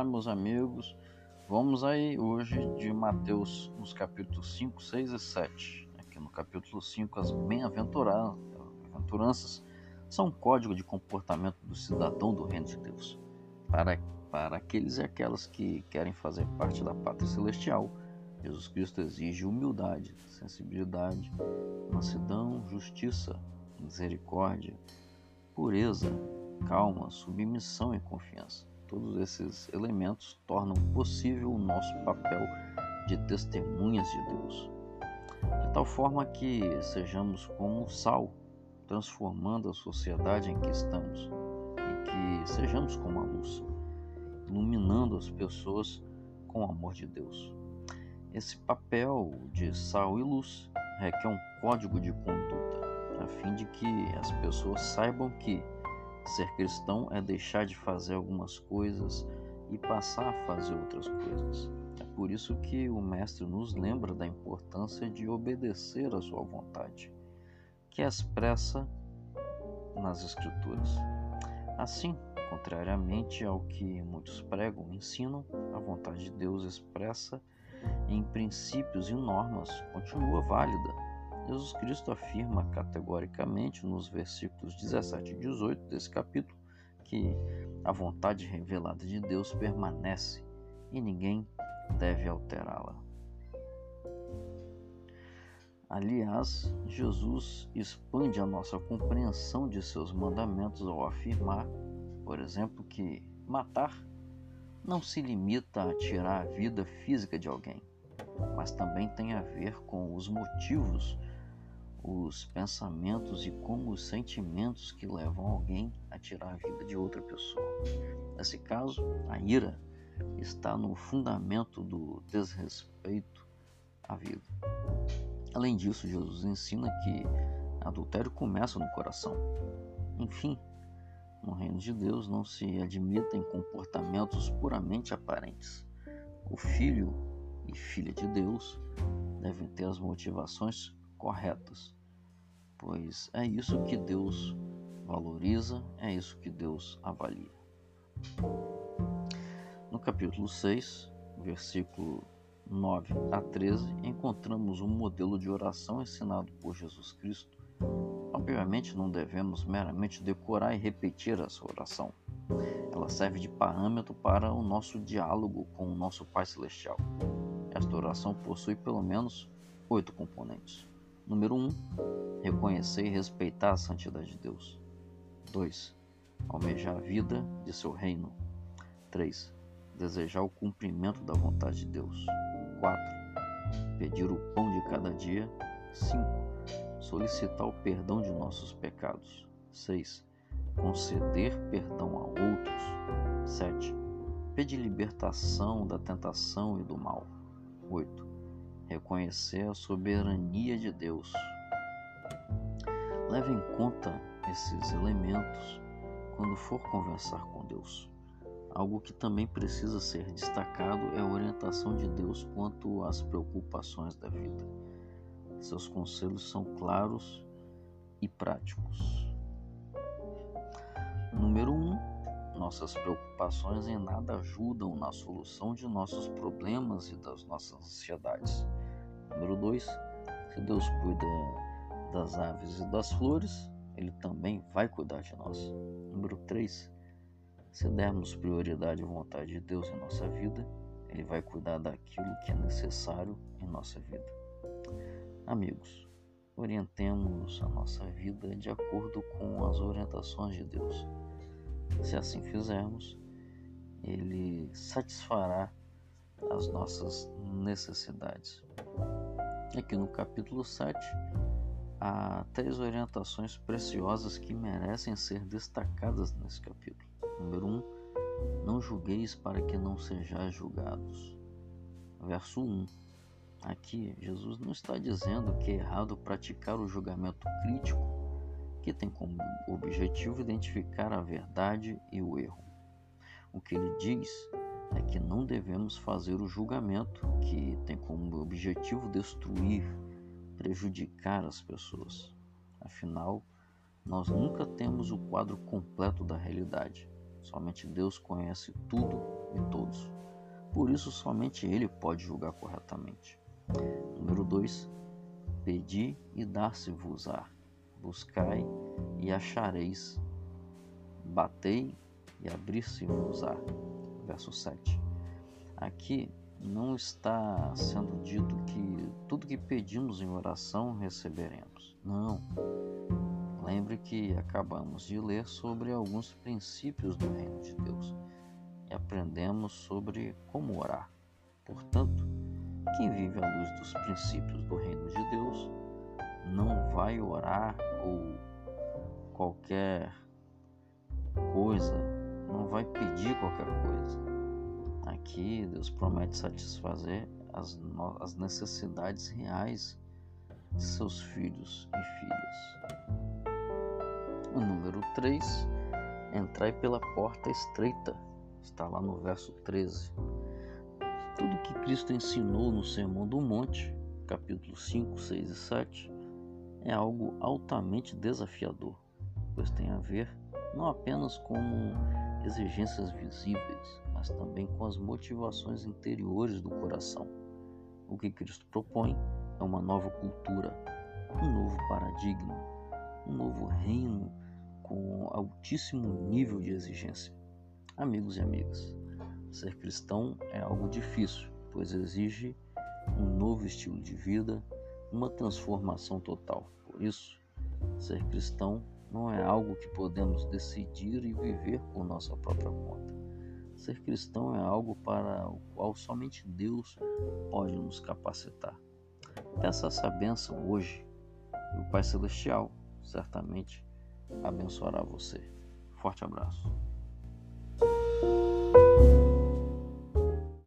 Olá, meus amigos. Vamos aí hoje de Mateus, nos capítulos 5, 6 e 7. Aqui no capítulo 5, as bem-aventuranças são um código de comportamento do cidadão do reino de Deus. Para, para aqueles e aquelas que querem fazer parte da pátria celestial, Jesus Cristo exige humildade, sensibilidade, mansidão, justiça, misericórdia, pureza, calma, submissão e confiança. Todos esses elementos tornam possível o nosso papel de testemunhas de Deus, de tal forma que sejamos como sal, transformando a sociedade em que estamos, e que sejamos como a luz, iluminando as pessoas com o amor de Deus. Esse papel de sal e luz requer um código de conduta, a fim de que as pessoas saibam que ser cristão é deixar de fazer algumas coisas e passar a fazer outras coisas. É por isso que o Mestre nos lembra da importância de obedecer à sua vontade, que é expressa nas Escrituras. Assim, contrariamente ao que muitos pregam e ensinam, a vontade de Deus expressa em princípios e normas continua válida. Jesus Cristo afirma categoricamente nos versículos 17 e 18 desse capítulo que a vontade revelada de Deus permanece e ninguém deve alterá-la. Aliás, Jesus expande a nossa compreensão de seus mandamentos ao afirmar, por exemplo, que matar não se limita a tirar a vida física de alguém, mas também tem a ver com os motivos, os pensamentos e como os sentimentos que levam alguém a tirar a vida de outra pessoa. Nesse caso, a ira está no fundamento do desrespeito à vida. Além disso, Jesus ensina que adultério começa no coração. Enfim, no reino de Deus não se admitem comportamentos puramente aparentes. O filho e filha de Deus devem ter as motivações corretas, pois é isso que Deus valoriza, é isso que Deus avalia. No capítulo 6, versículo 9 a 13, encontramos um modelo de oração ensinado por Jesus Cristo Obviamente não devemos meramente decorar e repetir essa oração. Ela serve de parâmetro para o nosso diálogo com o nosso Pai Celestial. Esta oração possui pelo menos oito componentes. Número 1. Um, reconhecer e respeitar a santidade de Deus. 2. Almejar a vida de seu reino. 3. Desejar o cumprimento da vontade de Deus. 4. Pedir o pão de cada dia. 5 solicitar o perdão de nossos pecados. 6. Conceder perdão a outros. 7. Pedir libertação da tentação e do mal. 8. Reconhecer a soberania de Deus. Leve em conta esses elementos quando for conversar com Deus. Algo que também precisa ser destacado é a orientação de Deus quanto às preocupações da vida. Seus conselhos são claros e práticos. Número 1. Um, nossas preocupações em nada ajudam na solução de nossos problemas e das nossas ansiedades. Número 2. Se Deus cuida das aves e das flores, Ele também vai cuidar de nós. Número 3. Se dermos prioridade à vontade de Deus em nossa vida, Ele vai cuidar daquilo que é necessário em nossa vida. Amigos, orientemos a nossa vida de acordo com as orientações de Deus. Se assim fizermos, Ele satisfará as nossas necessidades. Aqui no capítulo 7, há três orientações preciosas que merecem ser destacadas nesse capítulo. Número 1, um, não julgueis para que não sejais julgados. Verso 1, Aqui, Jesus não está dizendo que é errado praticar o julgamento crítico, que tem como objetivo identificar a verdade e o erro. O que ele diz é que não devemos fazer o julgamento que tem como objetivo destruir, prejudicar as pessoas. Afinal, nós nunca temos o quadro completo da realidade. Somente Deus conhece tudo e todos. Por isso, somente Ele pode julgar corretamente. Número 2. Pedi e dar-se-vos-á. Buscai e achareis. Batei e abrir-se-vos-á. Verso 7. Aqui não está sendo dito que tudo que pedimos em oração receberemos. Não. Lembre que acabamos de ler sobre alguns princípios do reino de Deus e aprendemos sobre como orar. Portanto, quem vive à luz dos princípios do reino de Deus não vai orar ou qualquer coisa, vai pedir qualquer coisa Aqui Deus promete satisfazer as, as necessidades reais de seus filhos e filhas. O número 3, entrai pela porta estreita, está lá no verso 13. Tudo que Cristo ensinou no Sermão do Monte, capítulo 5, 6 e 7, é algo altamente desafiador, pois tem a ver não apenas com exigências visíveis, mas também com as motivações interiores do coração. O que Cristo propõe é uma nova cultura, um novo paradigma, um novo reino com altíssimo nível de exigência. Amigos e amigas, ser cristão é algo difícil, pois exige um novo estilo de vida, uma transformação total. Por isso, ser cristão não é algo que podemos decidir e viver por nossa própria conta. Ser cristão é algo para o qual somente Deus pode nos capacitar. Peça essa bênção hoje e o Pai Celestial certamente abençoará você. Forte abraço.